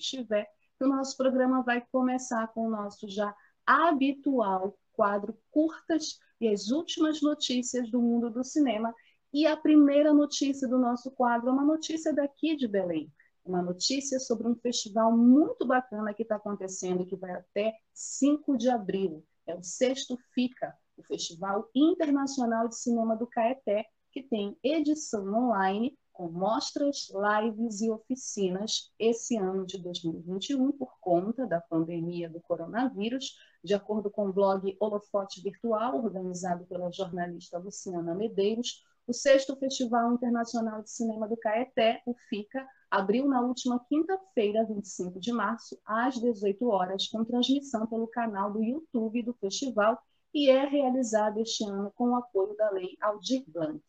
estiver, que o nosso programa vai começar com o nosso já habitual quadro Curtas e as últimas notícias do mundo do cinema. E a primeira notícia do nosso quadro é uma notícia daqui de Belém. Uma notícia sobre um festival muito bacana que está acontecendo, que vai até 5 de abril. É o Sexto FICA, o Festival Internacional de Cinema do Caeté, que tem edição online com mostras, lives e oficinas esse ano de 2021 por conta da pandemia do coronavírus, de acordo com o blog Holofote Virtual, organizado pela jornalista Luciana Medeiros, o sexto Festival Internacional de Cinema do Caeté, o FICA, abriu na última quinta-feira, 25 de março, às 18 horas, com transmissão pelo canal do YouTube do festival e é realizado este ano com o apoio da Lei Aldir Blanc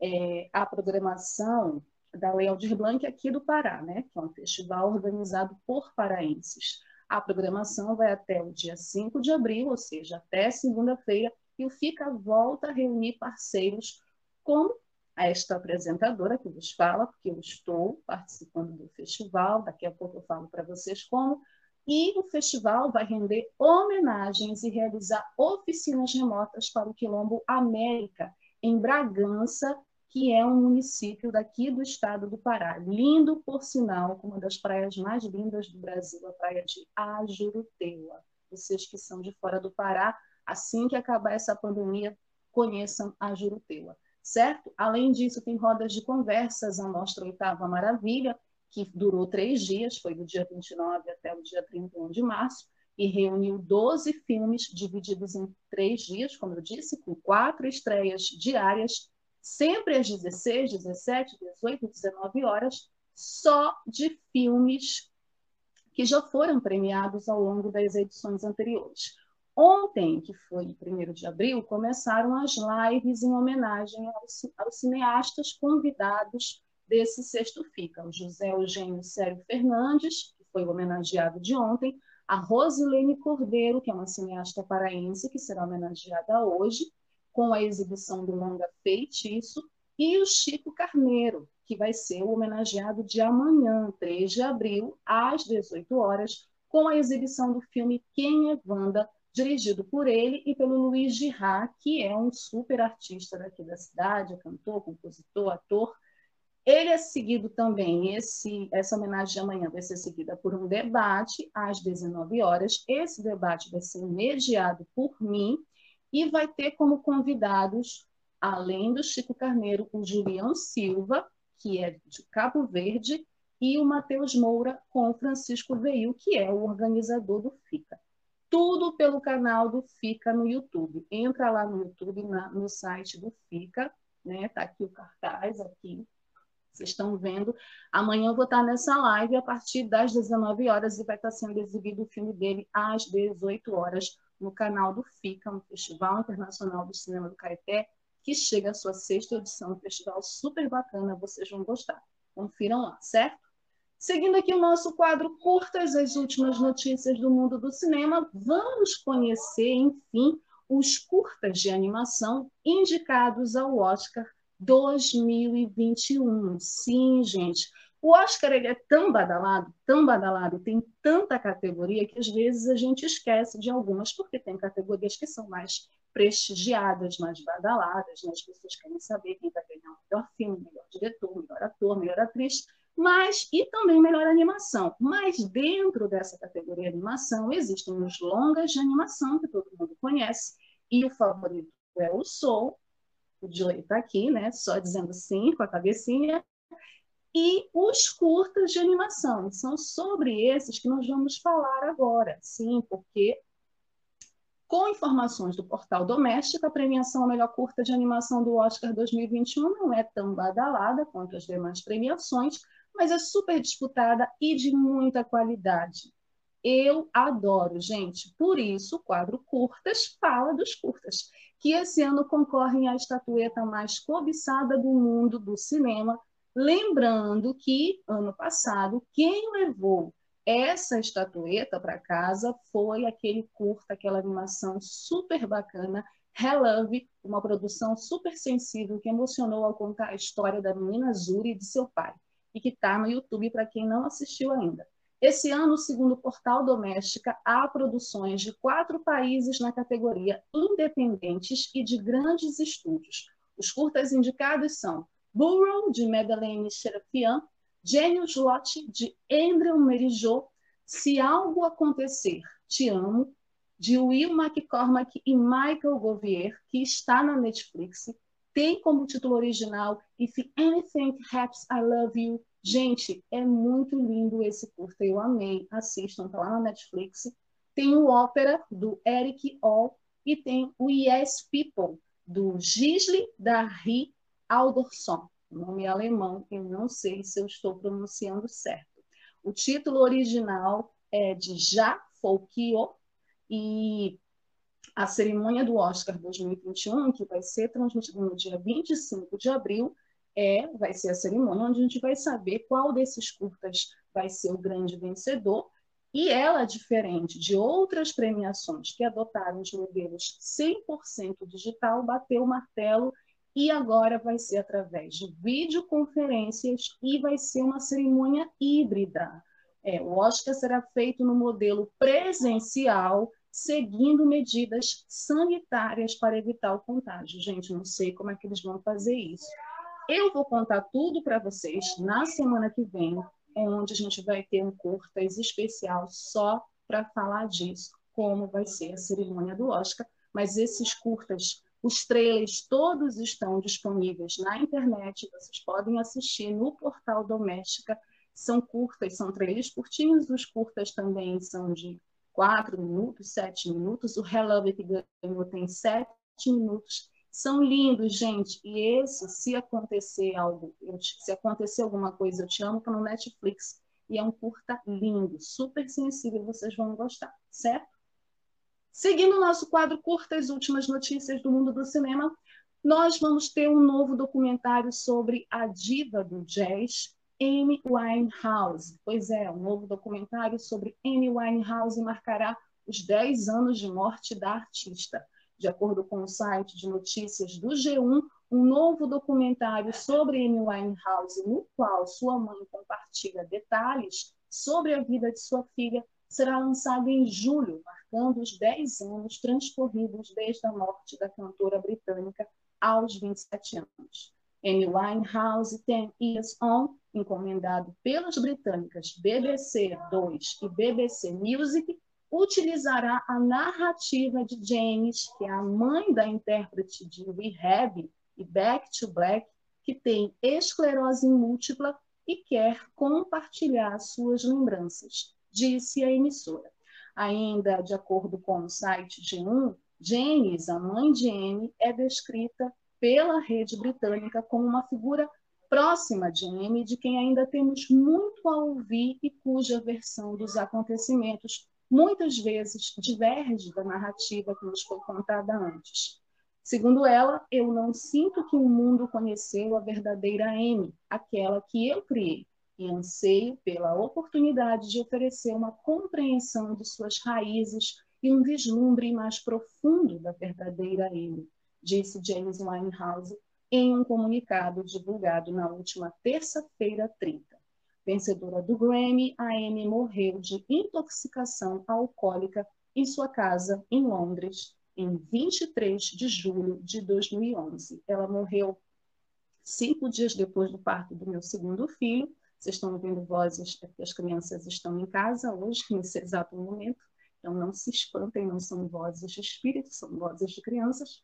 é, a programação da Lei Aldir Blanc aqui do Pará, né, que é um festival organizado por paraenses. A programação vai até o dia 5 de abril, ou seja, até segunda-feira, e o FICA volta a reunir parceiros como esta apresentadora que vos fala, porque eu estou participando do festival, daqui a pouco eu falo para vocês como, e o festival vai render homenagens e realizar oficinas remotas para o Quilombo América, em Bragança, que é um município daqui do estado do Pará. Lindo, por sinal, com uma das praias mais lindas do Brasil, a praia de Ajuruteua. Vocês que são de fora do Pará, assim que acabar essa pandemia, conheçam Ajuruteua, certo? Além disso, tem rodas de conversas, a Mostra Oitava Maravilha, que durou três dias, foi do dia 29 até o dia 31 de março, e reuniu 12 filmes divididos em três dias, como eu disse, com quatro estreias diárias sempre às 16, 17, 18, 19 horas, só de filmes que já foram premiados ao longo das edições anteriores. Ontem, que foi 1 de abril, começaram as lives em homenagem aos, aos cineastas convidados desse sexto FICA. O José Eugênio Sério Fernandes, que foi homenageado de ontem, a Rosilene Cordeiro, que é uma cineasta paraense, que será homenageada hoje, com a exibição do longa Feitiço, e o Chico Carneiro, que vai ser o homenageado de amanhã, 3 de abril, às 18 horas, com a exibição do filme Quem é Wanda, dirigido por ele e pelo Luiz Girard, que é um super artista daqui da cidade, cantor, compositor, ator. Ele é seguido também, esse, essa homenagem de amanhã vai ser seguida por um debate às 19 horas. Esse debate vai ser mediado por mim e vai ter como convidados, além do Chico Carneiro, o Julião Silva, que é de Cabo Verde, e o Matheus Moura com o Francisco Veil, que é o organizador do FICA. Tudo pelo canal do FICA no YouTube. Entra lá no YouTube, na, no site do FICA, né? Tá aqui o cartaz, aqui. Vocês estão vendo. Amanhã eu vou estar nessa live a partir das 19 horas e vai estar sendo exibido o filme dele às 18 horas no canal do FICA, um Festival Internacional do Cinema do Caeté, que chega à sua sexta edição, um festival super bacana, vocês vão gostar. Confiram lá, certo? Seguindo aqui o nosso quadro Curtas, as últimas notícias do mundo do cinema, vamos conhecer, enfim, os curtas de animação indicados ao Oscar 2021. Sim, gente, o Oscar ele é tão badalado, tão badalado, tem tanta categoria que às vezes a gente esquece de algumas, porque tem categorias que são mais prestigiadas, mais badaladas, né? as pessoas querem saber quem vai ganhar o melhor filme, melhor diretor, melhor ator, melhor atriz, mas e também melhor animação. Mas dentro dessa categoria animação existem os longas de animação que todo mundo conhece, e o favorito é o Soul, o Joey está aqui, né? Só dizendo sim com a cabecinha e os curtas de animação. São sobre esses que nós vamos falar agora, sim, porque com informações do portal doméstico, a premiação a melhor curta de animação do Oscar 2021 não é tão badalada quanto as demais premiações, mas é super disputada e de muita qualidade. Eu adoro, gente. Por isso, o quadro Curtas fala dos curtas, que esse ano concorrem à estatueta mais cobiçada do mundo do cinema, Lembrando que, ano passado, quem levou essa estatueta para casa foi aquele curta, aquela animação super bacana, Relove, uma produção super sensível que emocionou ao contar a história da menina Zuri e de seu pai, e que está no YouTube para quem não assistiu ainda. Esse ano, segundo o portal Doméstica, há produções de quatro países na categoria independentes e de grandes estúdios. Os curtas indicados são Burrow, de Madeleine Serafian, Gênios Lot, de Andrew Merijot, Se Algo Acontecer, Te Amo, de Will McCormack e Michael Govier, que está na Netflix, tem como título original If Anything Happens, I Love You, Gente, é muito lindo esse curta, eu amei. Assistam, tá lá na Netflix. Tem o Ópera, do Eric All, e tem o Yes People, do Gisli Darry Aldorsson. O nome alemão, eu não sei se eu estou pronunciando certo. O título original é de Já Folkio, e a cerimônia do Oscar 2021, que vai ser transmitida no dia 25 de abril, é, vai ser a cerimônia onde a gente vai saber qual desses curtas vai ser o grande vencedor. E ela, diferente de outras premiações que adotaram os modelos 100% digital, bateu o martelo e agora vai ser através de videoconferências e vai ser uma cerimônia híbrida. É, o Oscar será feito no modelo presencial, seguindo medidas sanitárias para evitar o contágio. Gente, não sei como é que eles vão fazer isso. Eu vou contar tudo para vocês na semana que vem, onde a gente vai ter um curtas especial só para falar disso, como vai ser a cerimônia do Oscar. Mas esses curtas, os trailers todos estão disponíveis na internet, vocês podem assistir no portal Doméstica. São curtas, são trailers curtinhos, os curtas também são de 4 minutos, 7 minutos. O Hello que ganhou tem 7 minutos são lindos, gente. E esse, se acontecer algo, se acontecer alguma coisa, eu te amo, tá no Netflix. E é um curta lindo, super sensível, vocês vão gostar, certo? Seguindo o nosso quadro Curtas Últimas Notícias do Mundo do Cinema, nós vamos ter um novo documentário sobre a diva do jazz, Amy Winehouse. Pois é, um novo documentário sobre Amy Winehouse marcará os 10 anos de morte da artista de acordo com o site de notícias do G1, um novo documentário sobre Amy Winehouse, no qual sua mãe compartilha detalhes sobre a vida de sua filha, será lançado em julho, marcando os 10 anos transcorridos desde a morte da cantora britânica aos 27 anos. Amy Winehouse Ten Years On, encomendado pelas britânicas BBC 2 e BBC Music, utilizará a narrativa de James, que é a mãe da intérprete de Rehab e Back to Black, que tem esclerose múltipla e quer compartilhar suas lembranças, disse a emissora. Ainda de acordo com o site G1, James, a mãe de Amy, é descrita pela rede britânica como uma figura próxima de Amy, de quem ainda temos muito a ouvir e cuja versão dos acontecimentos muitas vezes diverge da narrativa que nos foi contada antes. Segundo ela, eu não sinto que o mundo conheceu a verdadeira Amy, aquela que eu criei, e anseio pela oportunidade de oferecer uma compreensão de suas raízes e um vislumbre mais profundo da verdadeira Amy, disse James Winehouse em um comunicado divulgado na última terça-feira 30. Vencedora do Grammy, a Amy morreu de intoxicação alcoólica em sua casa em Londres em 23 de julho de 2011. Ela morreu cinco dias depois do parto do meu segundo filho. Vocês estão ouvindo vozes porque as crianças estão em casa hoje, nesse exato momento. Então não se espantem, não são vozes de espírito, são vozes de crianças.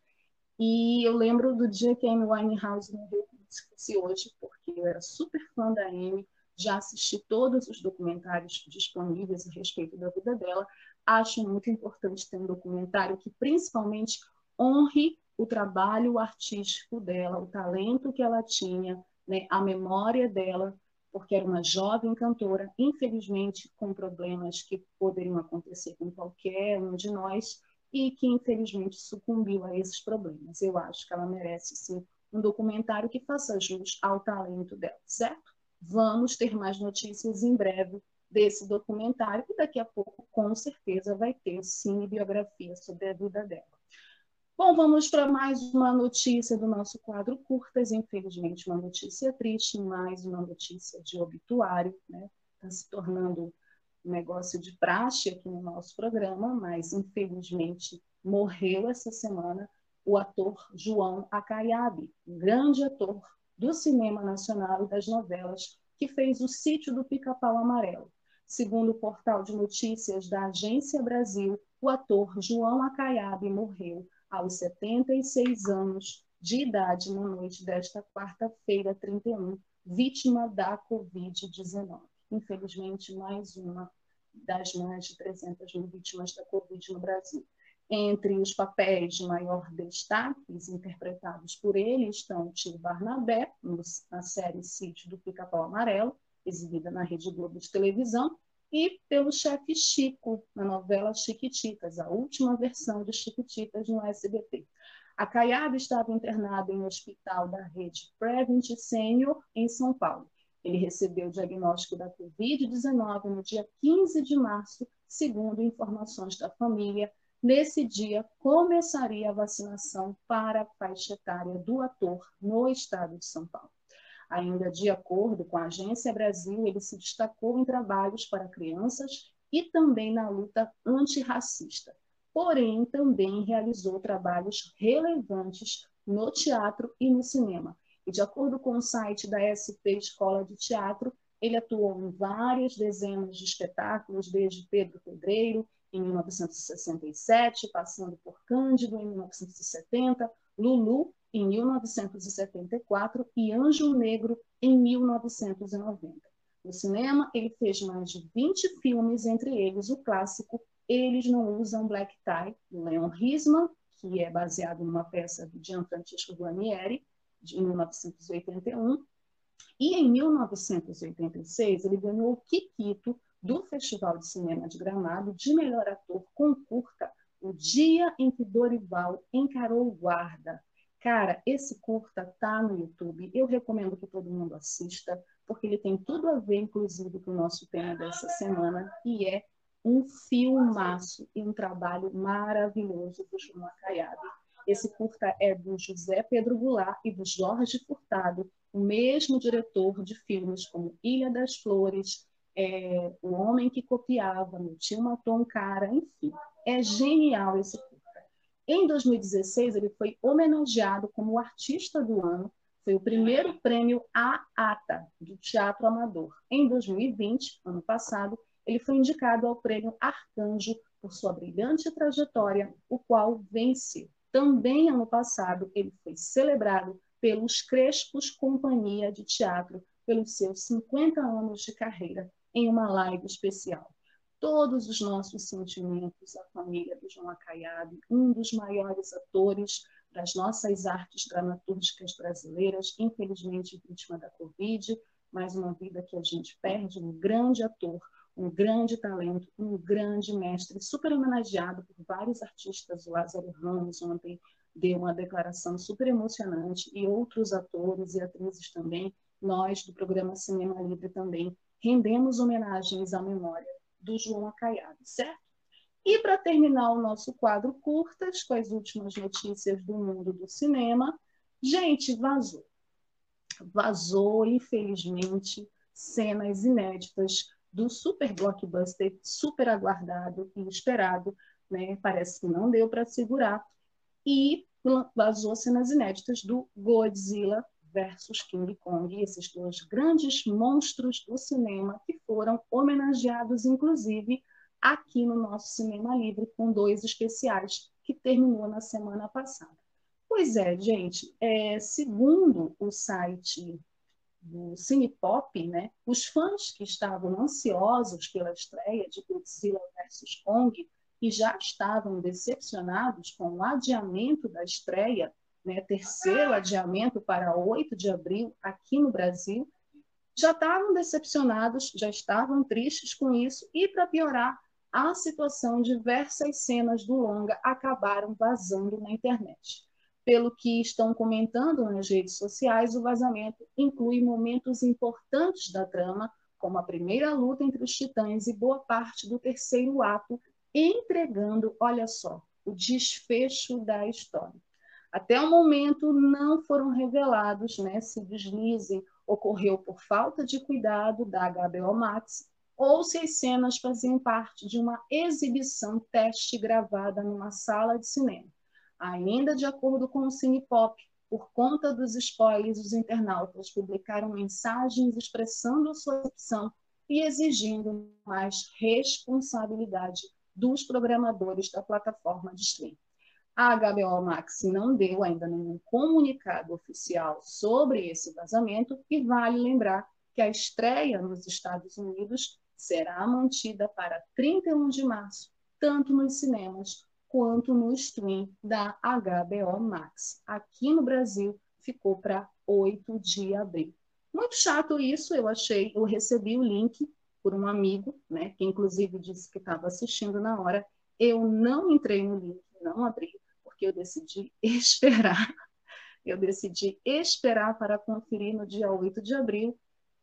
E eu lembro do dia que a Amy Winehouse morreu, se fosse hoje, porque eu era super fã da Amy, já assisti todos os documentários disponíveis a respeito da vida dela. Acho muito importante ter um documentário que principalmente honre o trabalho artístico dela, o talento que ela tinha, né, a memória dela, porque era uma jovem cantora, infelizmente com problemas que poderiam acontecer com qualquer um de nós e que infelizmente sucumbiu a esses problemas. Eu acho que ela merece sim um documentário que faça jus ao talento dela, certo? Vamos ter mais notícias em breve desse documentário, e daqui a pouco, com certeza, vai ter sim biografia sobre a vida dela. Bom, vamos para mais uma notícia do nosso quadro Curtas, infelizmente uma notícia triste, mais uma notícia de obituário, né? Está se tornando um negócio de praxe aqui no nosso programa, mas infelizmente morreu essa semana o ator João Acaiabe, um grande ator do cinema nacional e das novelas, que fez o Sítio do Pica-Pau Amarelo. Segundo o portal de notícias da Agência Brasil, o ator João Acaiabe morreu aos 76 anos de idade na noite desta quarta-feira, 31, vítima da Covid-19. Infelizmente, mais uma das mais de 300 mil vítimas da Covid no Brasil. Entre os papéis de maior destaque interpretados por ele estão tio Barnabé, na série Sítio do Pica-Pau Amarelo, exibida na Rede Globo de televisão, e pelo chefe Chico, na novela Chiquititas, a última versão de Chiquititas no SBT. A Caiada estava internada em um hospital da rede Prevent Senior, em São Paulo. Ele recebeu o diagnóstico da Covid-19 no dia 15 de março, segundo informações da família, Nesse dia, começaria a vacinação para a faixa etária do ator no estado de São Paulo. Ainda de acordo com a Agência Brasil, ele se destacou em trabalhos para crianças e também na luta antirracista. Porém, também realizou trabalhos relevantes no teatro e no cinema. E de acordo com o site da SP Escola de Teatro, ele atuou em várias dezenas de espetáculos, desde Pedro Pedreiro, em 1967, passando por Cândido em 1970, Lulu em 1974 e Anjo Negro em 1990. No cinema, ele fez mais de 20 filmes, entre eles o clássico Eles Não Usam Black Tie, do Leon Risman, que é baseado numa peça de Gianfrancesco Guarnieri, de 1981. E em 1986, ele ganhou o Kikito do Festival de Cinema de Gramado de melhor ator com curta O Dia em que Dorival Encarou Guarda. Cara, esse curta tá no YouTube. Eu recomendo que todo mundo assista, porque ele tem tudo a ver, inclusive, com o nosso tema dessa semana, e é um filmaço e um trabalho maravilhoso do João Caiado. Esse curta é do José Pedro Goulart e do Jorge Furtado, o mesmo diretor de filmes como Ilha das Flores, é, O Homem que Copiava, Meu Tio Matou um Cara, enfim. É genial esse curta. Em 2016, ele foi homenageado como artista do ano, foi o primeiro prêmio AATA, do Teatro Amador. Em 2020, ano passado, ele foi indicado ao prêmio Arcanjo por sua brilhante trajetória, o qual venceu. Também ano passado, ele foi celebrado pelos Crespos Companhia de Teatro pelos seus 50 anos de carreira em uma live especial. Todos os nossos sentimentos à família do João Acaiabe, um dos maiores atores das nossas artes dramatúrgicas brasileiras, infelizmente vítima da Covid, mais uma vida que a gente perde, um grande ator, um grande talento, um grande mestre, super homenageado por vários artistas. O Lázaro Ramos ontem deu uma declaração super emocionante e outros atores e atrizes também. Nós, do programa Cinema Livre, também rendemos homenagens à memória do João Acaiado, certo? E para terminar o nosso quadro curtas, com as últimas notícias do mundo do cinema, gente, vazou. Vazou, infelizmente, cenas inéditas do super blockbuster, super aguardado e esperado, né? Parece que não deu para segurar. E vazou cenas inéditas do Godzilla versus King Kong, esses dois grandes monstros do cinema que foram homenageados, inclusive, aqui no nosso Cinema Livre, com dois especiais, que terminou na semana passada. Pois é, gente, é, segundo o site do Cinepop, né, os fãs que estavam ansiosos pela estreia de Godzilla vs. Kong e já estavam decepcionados com o adiamento da estreia né, terceiro adiamento para 8 de abril aqui no Brasil, já estavam decepcionados, já estavam tristes com isso, e para piorar a situação, diversas cenas do longa acabaram vazando na internet. Pelo que estão comentando nas redes sociais, o vazamento inclui momentos importantes da trama, como a primeira luta entre os titãs e boa parte do terceiro ato, entregando, olha só, o desfecho da história. Até o momento não foram revelados né, se o deslize ocorreu por falta de cuidado da HBO Max ou se as cenas faziam parte de uma exibição teste gravada numa sala de cinema. Ainda de acordo com o Cinepop, por conta dos spoilers, os internautas publicaram mensagens expressando sua opção e exigindo mais responsabilidade dos programadores da plataforma de streaming. A HBO Max não deu ainda nenhum comunicado oficial sobre esse vazamento e vale lembrar que a estreia nos Estados Unidos será mantida para 31 de março, tanto nos cinemas quanto no stream da HBO Max. Aqui no Brasil ficou para 8 de abril. Muito chato isso, eu achei, eu recebi o link por um amigo, né, que inclusive disse que estava assistindo na hora. Eu não entrei no link, não abri, eu decidi esperar. Eu decidi esperar para conferir no dia 8 de abril.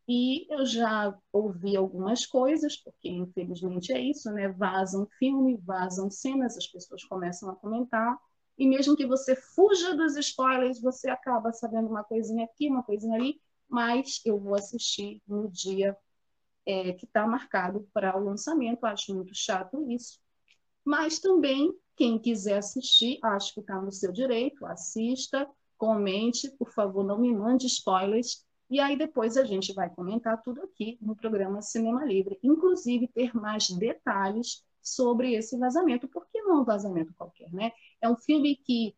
E eu já ouvi algumas coisas, porque infelizmente é isso, né? Vazam filme, vazam cenas, as pessoas começam a comentar. E mesmo que você fuja dos spoilers, você acaba sabendo uma coisinha aqui, uma coisinha ali, mas eu vou assistir no dia é, que está marcado para o lançamento. Acho muito chato isso. Mas também quem quiser assistir, acho que está no seu direito, assista, comente, por favor, não me mande spoilers. E aí depois a gente vai comentar tudo aqui no programa Cinema Livre, inclusive ter mais detalhes sobre esse vazamento, porque não é um vazamento qualquer, né? É um filme que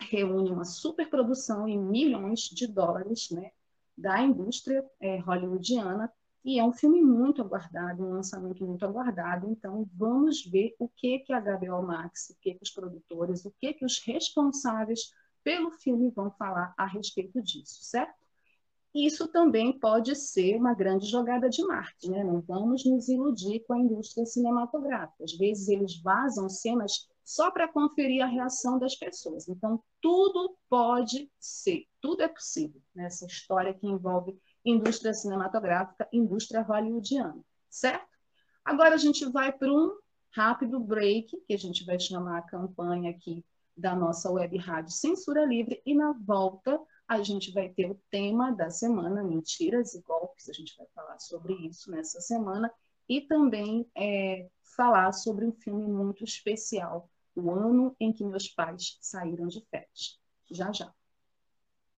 reúne uma superprodução em milhões de dólares, né, da indústria é, hollywoodiana e é um filme muito aguardado, um lançamento muito aguardado. Então, vamos ver o que que a HBO Max, o que que os produtores, o que que os responsáveis pelo filme vão falar a respeito disso, certo? Isso também pode ser uma grande jogada de marketing, né? Não vamos nos iludir com a indústria cinematográfica. Às vezes eles vazam cenas só para conferir a reação das pessoas. Então, tudo pode ser, tudo é possível nessa história que envolve indústria cinematográfica, indústria hollywoodiana, certo? Agora a gente vai para um rápido break, que a gente vai chamar a campanha aqui da nossa web rádio Censura Livre, e na volta a gente vai ter o tema da semana, mentiras e golpes, a gente vai falar sobre isso nessa semana, e também é, falar sobre um filme muito especial, o ano em que meus pais saíram de férias. Já já.